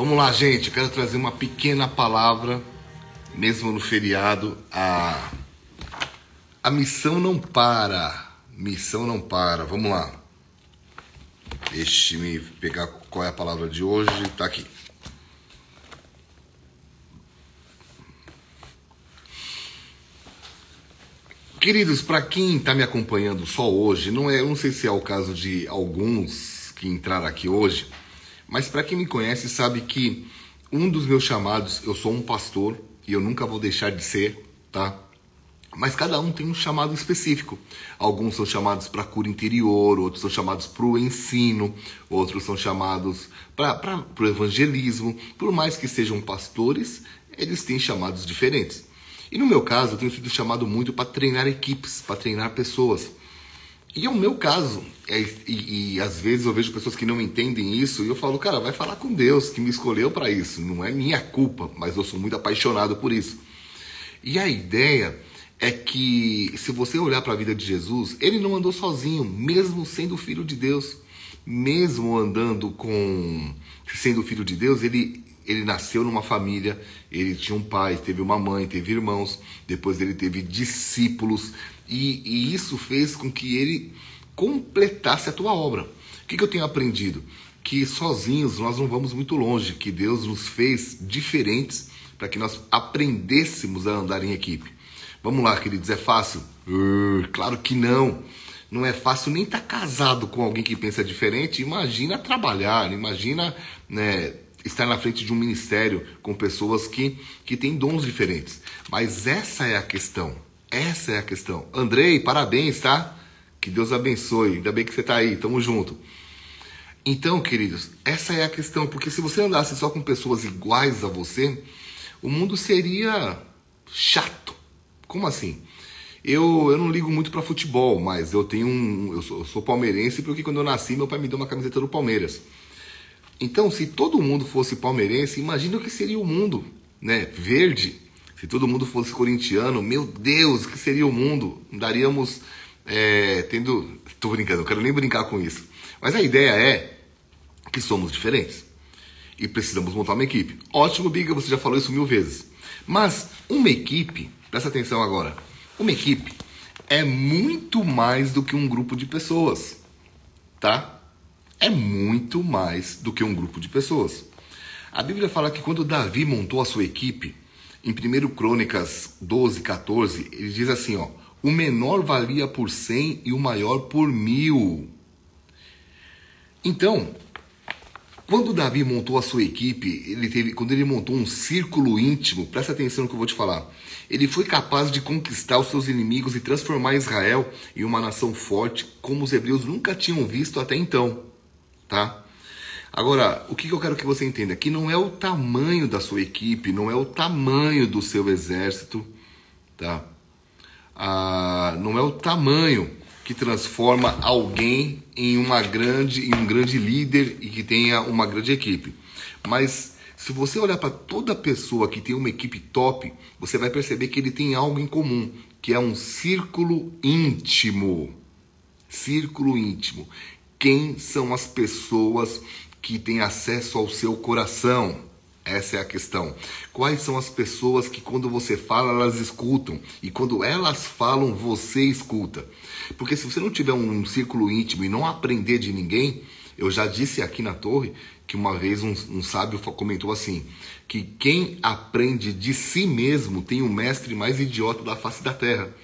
Vamos lá, gente. Quero trazer uma pequena palavra, mesmo no feriado. A, a missão não para. Missão não para. Vamos lá. Deixe-me pegar qual é a palavra de hoje. Tá aqui. Queridos, para quem está me acompanhando só hoje, não é, eu não sei se é o caso de alguns que entraram aqui hoje, mas para quem me conhece sabe que um dos meus chamados, eu sou um pastor e eu nunca vou deixar de ser, tá? Mas cada um tem um chamado específico. Alguns são chamados para cura interior, outros são chamados para o ensino, outros são chamados para o evangelismo. Por mais que sejam pastores, eles têm chamados diferentes. E no meu caso, eu tenho sido chamado muito para treinar equipes, para treinar pessoas. E é o meu caso. É, e, e, às vezes eu vejo pessoas que não entendem isso e eu falo, cara, vai falar com Deus que me escolheu para isso. Não é minha culpa, mas eu sou muito apaixonado por isso. E a ideia é que se você olhar para a vida de Jesus, ele não andou sozinho, mesmo sendo filho de Deus, mesmo andando com sendo filho de Deus, ele ele nasceu numa família, ele tinha um pai, teve uma mãe, teve irmãos, depois ele teve discípulos, e, e isso fez com que ele completasse a tua obra. O que, que eu tenho aprendido? Que sozinhos nós não vamos muito longe, que Deus nos fez diferentes para que nós aprendêssemos a andar em equipe. Vamos lá, queridos, é fácil? Uh, claro que não. Não é fácil nem estar tá casado com alguém que pensa diferente. Imagina trabalhar, imagina né, estar na frente de um ministério com pessoas que, que têm dons diferentes. Mas essa é a questão. Essa é a questão. Andrei, parabéns, tá? Que Deus abençoe. Ainda bem que você está aí. Tamo junto. Então, queridos, essa é a questão. Porque se você andasse só com pessoas iguais a você, o mundo seria chato. Como assim? Eu, eu não ligo muito para futebol, mas eu tenho um. Eu sou, eu sou palmeirense porque quando eu nasci, meu pai me deu uma camiseta do Palmeiras. Então, se todo mundo fosse palmeirense, imagina o que seria o mundo, né? Verde. Se todo mundo fosse corintiano, meu Deus, o que seria o mundo? Daríamos é, tendo. Tô brincando, não quero nem brincar com isso. Mas a ideia é que somos diferentes e precisamos montar uma equipe. Ótimo, Biga, você já falou isso mil vezes. Mas uma equipe, presta atenção agora, uma equipe é muito mais do que um grupo de pessoas, tá? é muito mais do que um grupo de pessoas. A Bíblia fala que quando Davi montou a sua equipe, em 1 Crônicas 12, 14, ele diz assim: ó, o menor valia por cem e o maior por mil. Então, quando Davi montou a sua equipe, ele teve, quando ele montou um círculo íntimo, presta atenção no que eu vou te falar. Ele foi capaz de conquistar os seus inimigos e transformar Israel em uma nação forte, como os hebreus nunca tinham visto até então tá? Agora, o que eu quero que você entenda? Que não é o tamanho da sua equipe, não é o tamanho do seu exército, tá? Ah, não é o tamanho que transforma alguém em uma grande, em um grande líder e que tenha uma grande equipe. Mas se você olhar para toda pessoa que tem uma equipe top, você vai perceber que ele tem algo em comum, que é um círculo íntimo. Círculo íntimo. Quem são as pessoas que têm acesso ao seu coração? Essa é a questão. Quais são as pessoas que, quando você fala, elas escutam? E quando elas falam, você escuta? Porque se você não tiver um círculo íntimo e não aprender de ninguém, eu já disse aqui na torre que uma vez um, um sábio comentou assim: que quem aprende de si mesmo tem o mestre mais idiota da face da terra.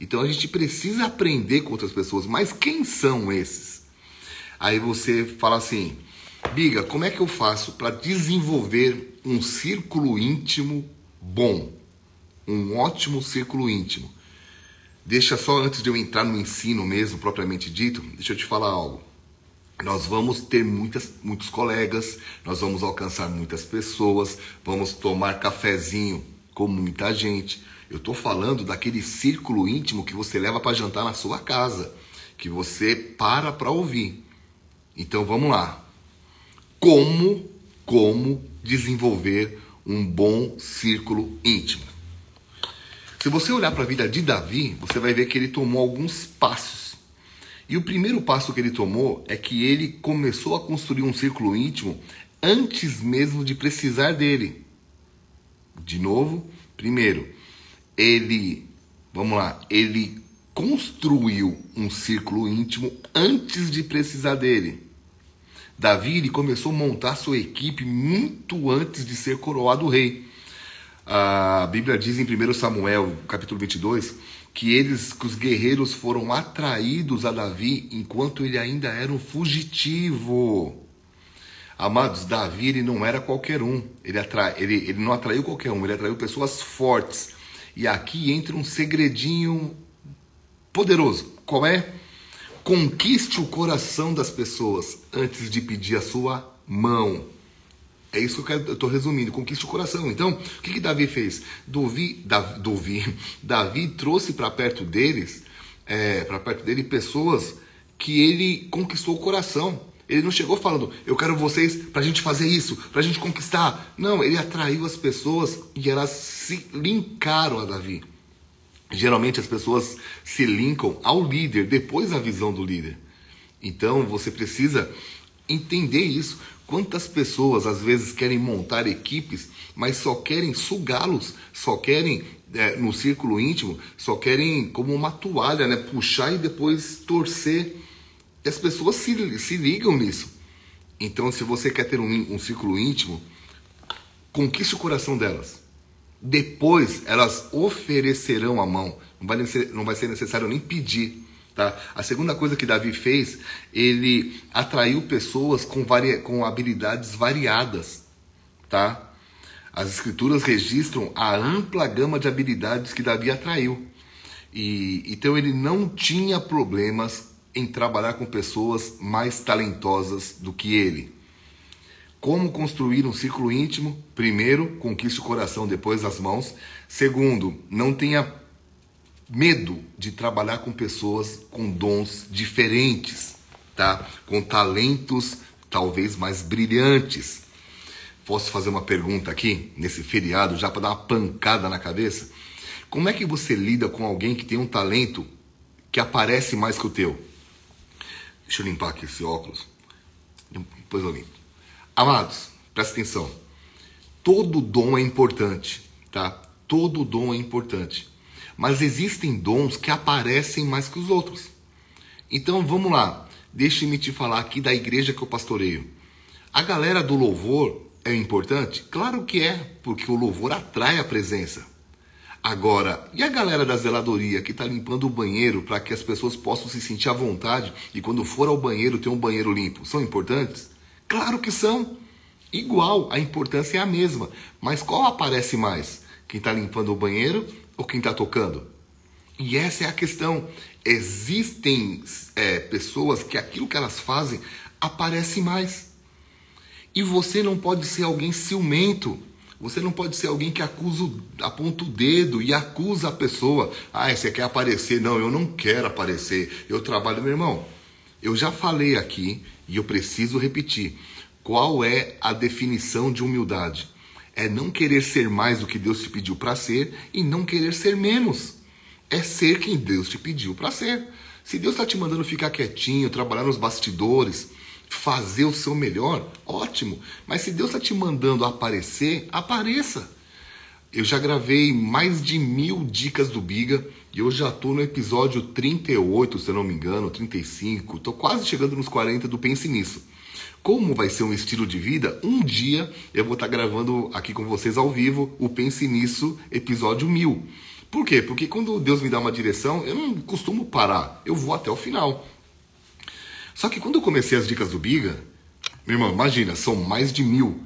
Então a gente precisa aprender com outras pessoas, mas quem são esses? Aí você fala assim: Biga, como é que eu faço para desenvolver um círculo íntimo bom? Um ótimo círculo íntimo. Deixa só antes de eu entrar no ensino mesmo, propriamente dito, deixa eu te falar algo. Nós vamos ter muitas, muitos colegas, nós vamos alcançar muitas pessoas, vamos tomar cafezinho com muita gente. Eu estou falando daquele círculo íntimo que você leva para jantar na sua casa, que você para para ouvir. Então vamos lá. Como, como desenvolver um bom círculo íntimo? Se você olhar para a vida de Davi, você vai ver que ele tomou alguns passos. E o primeiro passo que ele tomou é que ele começou a construir um círculo íntimo antes mesmo de precisar dele. De novo, primeiro, ele, vamos lá, ele construiu um círculo íntimo antes de precisar dele. Davi ele começou a montar sua equipe muito antes de ser coroado rei. A Bíblia diz em 1 Samuel, capítulo 22, que eles, que os guerreiros foram atraídos a Davi enquanto ele ainda era um fugitivo. Amados, Davi ele não era qualquer um. Ele, ele, ele não atraiu qualquer um, ele atraiu pessoas fortes. E aqui entra um segredinho poderoso. Qual é? Conquiste o coração das pessoas antes de pedir a sua mão. É isso que eu estou resumindo. Conquiste o coração. Então, o que, que Davi fez? Davi, Davi, Davi trouxe para perto deles, é, para perto dele, pessoas que ele conquistou o coração. Ele não chegou falando, eu quero vocês para a gente fazer isso, para a gente conquistar. Não, ele atraiu as pessoas e elas se linkaram a Davi. Geralmente as pessoas se linkam ao líder depois da visão do líder. Então você precisa entender isso. Quantas pessoas às vezes querem montar equipes, mas só querem sugá-los, só querem é, no círculo íntimo, só querem como uma toalha, né, puxar e depois torcer. E as pessoas se, se ligam nisso. Então, se você quer ter um, um círculo íntimo, conquiste o coração delas. Depois elas oferecerão a mão. Não vai, ser, não vai ser necessário nem pedir. Tá? A segunda coisa que Davi fez, ele atraiu pessoas com, vari, com habilidades variadas. Tá? As escrituras registram a ampla gama de habilidades que Davi atraiu. E, então ele não tinha problemas em trabalhar com pessoas mais talentosas do que ele. Como construir um círculo íntimo? Primeiro, conquiste o coração, depois as mãos. Segundo, não tenha medo de trabalhar com pessoas com dons diferentes, tá? Com talentos talvez mais brilhantes. Posso fazer uma pergunta aqui nesse feriado já para dar uma pancada na cabeça? Como é que você lida com alguém que tem um talento que aparece mais que o teu? Deixa eu limpar aqui esse óculos. Depois eu limpo. Amados, presta atenção. Todo dom é importante, tá? Todo dom é importante. Mas existem dons que aparecem mais que os outros. Então vamos lá. Deixe-me te falar aqui da igreja que eu pastoreio. A galera do louvor é importante? Claro que é, porque o louvor atrai a presença. Agora, e a galera da zeladoria que está limpando o banheiro para que as pessoas possam se sentir à vontade e quando for ao banheiro ter um banheiro limpo? São importantes? Claro que são. Igual, a importância é a mesma. Mas qual aparece mais? Quem está limpando o banheiro ou quem está tocando? E essa é a questão. Existem é, pessoas que aquilo que elas fazem aparece mais. E você não pode ser alguém ciumento. Você não pode ser alguém que acusa, aponta o dedo e acusa a pessoa. Ah, você quer aparecer? Não, eu não quero aparecer. Eu trabalho, meu irmão. Eu já falei aqui e eu preciso repetir. Qual é a definição de humildade? É não querer ser mais do que Deus te pediu para ser e não querer ser menos. É ser quem Deus te pediu para ser. Se Deus está te mandando ficar quietinho, trabalhar nos bastidores, fazer o seu melhor, ótimo. Mas se Deus está te mandando aparecer, apareça. Eu já gravei mais de mil dicas do Biga e eu já estou no episódio 38, se eu não me engano, 35. Estou quase chegando nos 40 do Pense Nisso. Como vai ser um estilo de vida, um dia eu vou estar tá gravando aqui com vocês ao vivo o Pense Nisso, episódio 1000. Por quê? Porque quando Deus me dá uma direção, eu não costumo parar, eu vou até o final. Só que quando eu comecei as dicas do Biga, meu irmão, imagina, são mais de mil.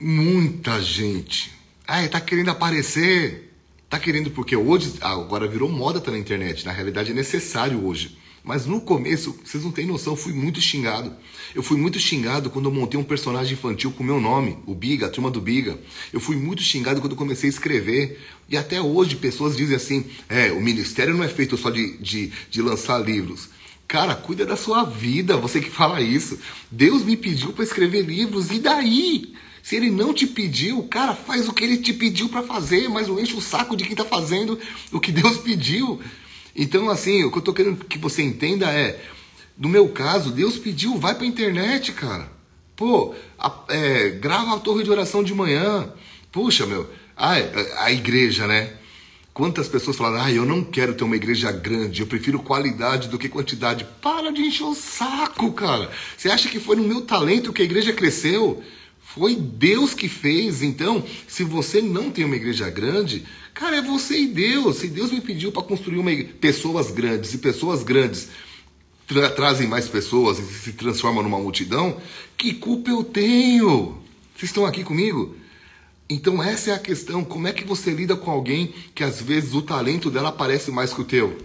Muita gente. Ah, tá querendo aparecer. Tá querendo porque hoje agora virou moda tá na internet. Na realidade é necessário hoje. Mas no começo, vocês não têm noção, eu fui muito xingado. Eu fui muito xingado quando eu montei um personagem infantil com meu nome, o Biga, a turma do Biga. Eu fui muito xingado quando eu comecei a escrever. E até hoje pessoas dizem assim: é, o ministério não é feito só de, de, de lançar livros. Cara, cuida da sua vida, você que fala isso. Deus me pediu para escrever livros, e daí? Se ele não te pediu, cara, faz o que ele te pediu para fazer, mas não enche o saco de quem está fazendo o que Deus pediu. Então, assim, o que eu estou querendo que você entenda é, no meu caso, Deus pediu, vai para a internet, cara. Pô, a, é, grava a torre de oração de manhã. Puxa, meu, a, a igreja, né? Quantas pessoas falaram, ah, eu não quero ter uma igreja grande, eu prefiro qualidade do que quantidade. Para de encher o saco, cara. Você acha que foi no meu talento que a igreja cresceu? Foi Deus que fez. Então, se você não tem uma igreja grande, cara, é você e Deus. Se Deus me pediu para construir uma pessoas grandes e pessoas grandes tra trazem mais pessoas e se transformam numa multidão, que culpa eu tenho? Vocês estão aqui comigo? Então essa é a questão, como é que você lida com alguém que às vezes o talento dela parece mais que o teu?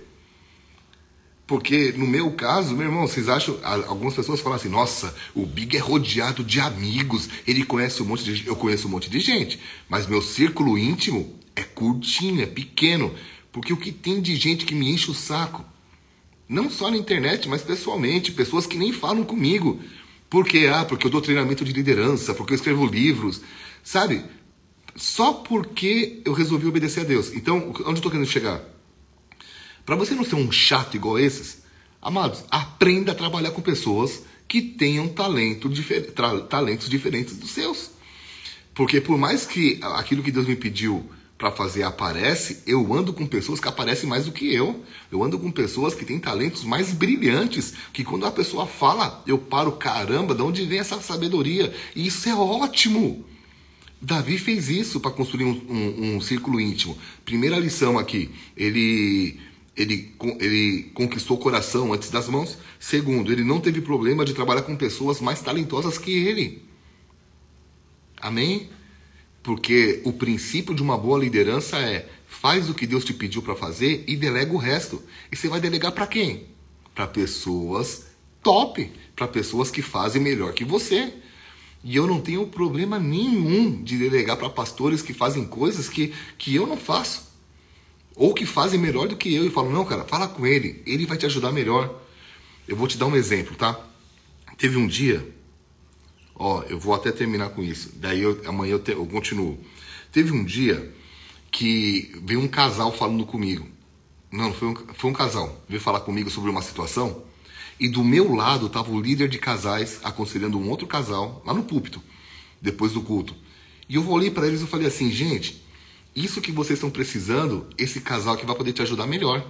Porque no meu caso, meu irmão, vocês acham, algumas pessoas falam assim, nossa, o Big é rodeado de amigos, ele conhece um monte de gente, eu conheço um monte de gente, mas meu círculo íntimo é curtinho, é pequeno, porque o que tem de gente que me enche o saco, não só na internet, mas pessoalmente, pessoas que nem falam comigo, porque ah, porque eu dou treinamento de liderança, porque eu escrevo livros, sabe? só porque eu resolvi obedecer a Deus. Então, onde eu estou querendo chegar? Para você não ser um chato igual esses, amados, aprenda a trabalhar com pessoas que tenham talento difer talentos diferentes dos seus. Porque por mais que aquilo que Deus me pediu para fazer aparece, eu ando com pessoas que aparecem mais do que eu. Eu ando com pessoas que têm talentos mais brilhantes, que quando a pessoa fala, eu paro, caramba, de onde vem essa sabedoria? E isso é ótimo. Davi fez isso para construir um, um, um, círculo íntimo. Primeira lição aqui, ele, ele, ele conquistou o coração antes das mãos. Segundo, ele não teve problema de trabalhar com pessoas mais talentosas que ele. Amém? Porque o princípio de uma boa liderança é faz o que Deus te pediu para fazer e delega o resto. E você vai delegar para quem? Para pessoas top, para pessoas que fazem melhor que você. E eu não tenho problema nenhum de delegar para pastores que fazem coisas que, que eu não faço. Ou que fazem melhor do que eu. E falo, não, cara, fala com ele, ele vai te ajudar melhor. Eu vou te dar um exemplo, tá? Teve um dia, ó, eu vou até terminar com isso. Daí eu, amanhã eu, te, eu continuo. Teve um dia que veio um casal falando comigo. Não, foi um, foi um casal. Veio falar comigo sobre uma situação. E do meu lado estava o líder de casais aconselhando um outro casal lá no púlpito, depois do culto. E eu olhei para eles e falei assim, gente, isso que vocês estão precisando, esse casal que vai poder te ajudar melhor.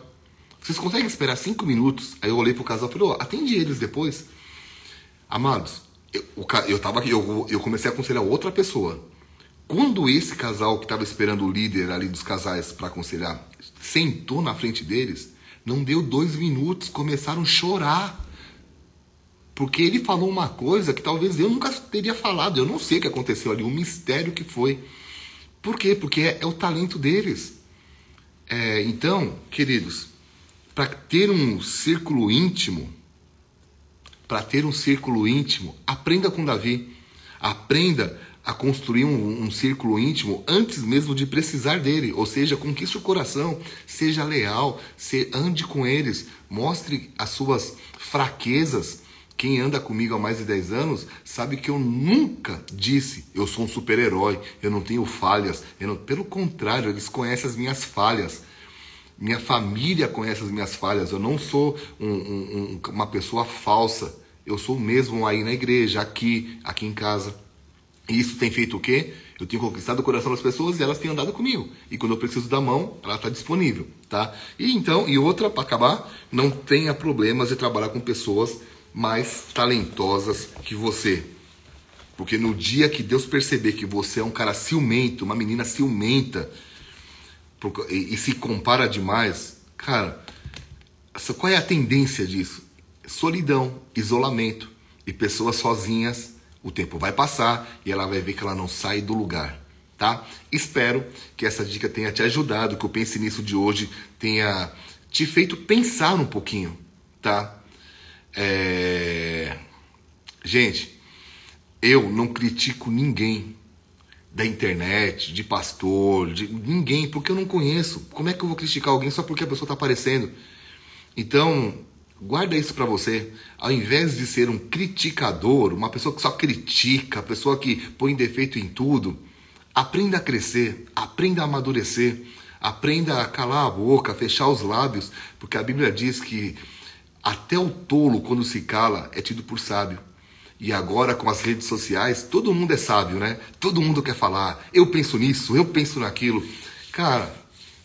Vocês conseguem esperar cinco minutos? Aí eu olhei pro casal e falei, oh, atende eles depois. Amados, eu, eu tava eu, eu comecei a aconselhar outra pessoa. Quando esse casal que estava esperando o líder ali dos casais para aconselhar sentou na frente deles, não deu dois minutos, começaram a chorar. Porque ele falou uma coisa que talvez eu nunca teria falado. Eu não sei o que aconteceu ali, o um mistério que foi. Por quê? Porque é, é o talento deles. É, então, queridos, para ter um círculo íntimo, para ter um círculo íntimo, aprenda com Davi. Aprenda a construir um, um, círculo íntimo antes mesmo de precisar dele. Ou seja, conquiste o coração, seja leal, se, ande com eles, mostre as suas fraquezas. Quem anda comigo há mais de 10 anos sabe que eu nunca disse eu sou um super-herói, eu não tenho falhas. Não... Pelo contrário, eles conhecem as minhas falhas. Minha família conhece as minhas falhas. Eu não sou um, um, uma pessoa falsa. Eu sou mesmo aí na igreja, aqui, aqui em casa. E isso tem feito o quê? Eu tenho conquistado o coração das pessoas e elas têm andado comigo. E quando eu preciso da mão, ela está disponível, tá? E então, e outra para acabar, não tenha problemas de trabalhar com pessoas mais talentosas que você. Porque no dia que Deus perceber que você é um cara ciumento, uma menina ciumenta, e, se compara demais, cara, qual é a tendência disso? Solidão, isolamento e pessoas sozinhas o tempo vai passar e ela vai ver que ela não sai do lugar, tá? Espero que essa dica tenha te ajudado, que o Pense Nisso de hoje tenha te feito pensar um pouquinho, tá? É... Gente, eu não critico ninguém da internet, de pastor, de ninguém, porque eu não conheço. Como é que eu vou criticar alguém só porque a pessoa está aparecendo? Então, Guarda isso para você. Ao invés de ser um criticador, uma pessoa que só critica, pessoa que põe defeito em tudo, aprenda a crescer, aprenda a amadurecer, aprenda a calar a boca, fechar os lábios, porque a Bíblia diz que até o tolo, quando se cala, é tido por sábio. E agora com as redes sociais, todo mundo é sábio, né? Todo mundo quer falar. Eu penso nisso, eu penso naquilo. Cara,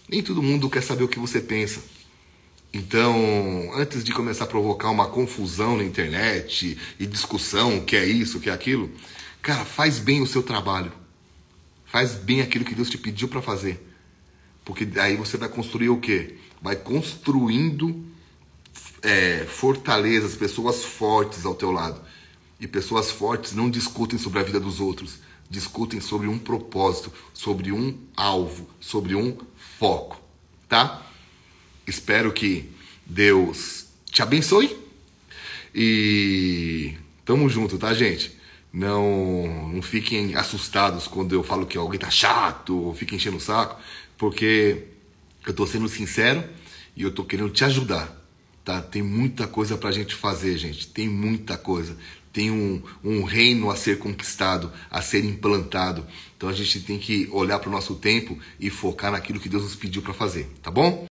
nem todo mundo quer saber o que você pensa. Então, antes de começar a provocar uma confusão na internet e discussão, que é isso, que é aquilo, cara, faz bem o seu trabalho. Faz bem aquilo que Deus te pediu para fazer. Porque aí você vai construir o quê? Vai construindo é, fortalezas, pessoas fortes ao teu lado. E pessoas fortes não discutem sobre a vida dos outros, discutem sobre um propósito, sobre um alvo, sobre um foco, tá? Espero que Deus te abençoe e tamo junto, tá, gente? Não, não fiquem assustados quando eu falo que alguém tá chato ou fica enchendo o saco, porque eu tô sendo sincero e eu tô querendo te ajudar, tá? Tem muita coisa pra gente fazer, gente. Tem muita coisa tem um, um reino a ser conquistado, a ser implantado. Então a gente tem que olhar para o nosso tempo e focar naquilo que Deus nos pediu para fazer, tá bom?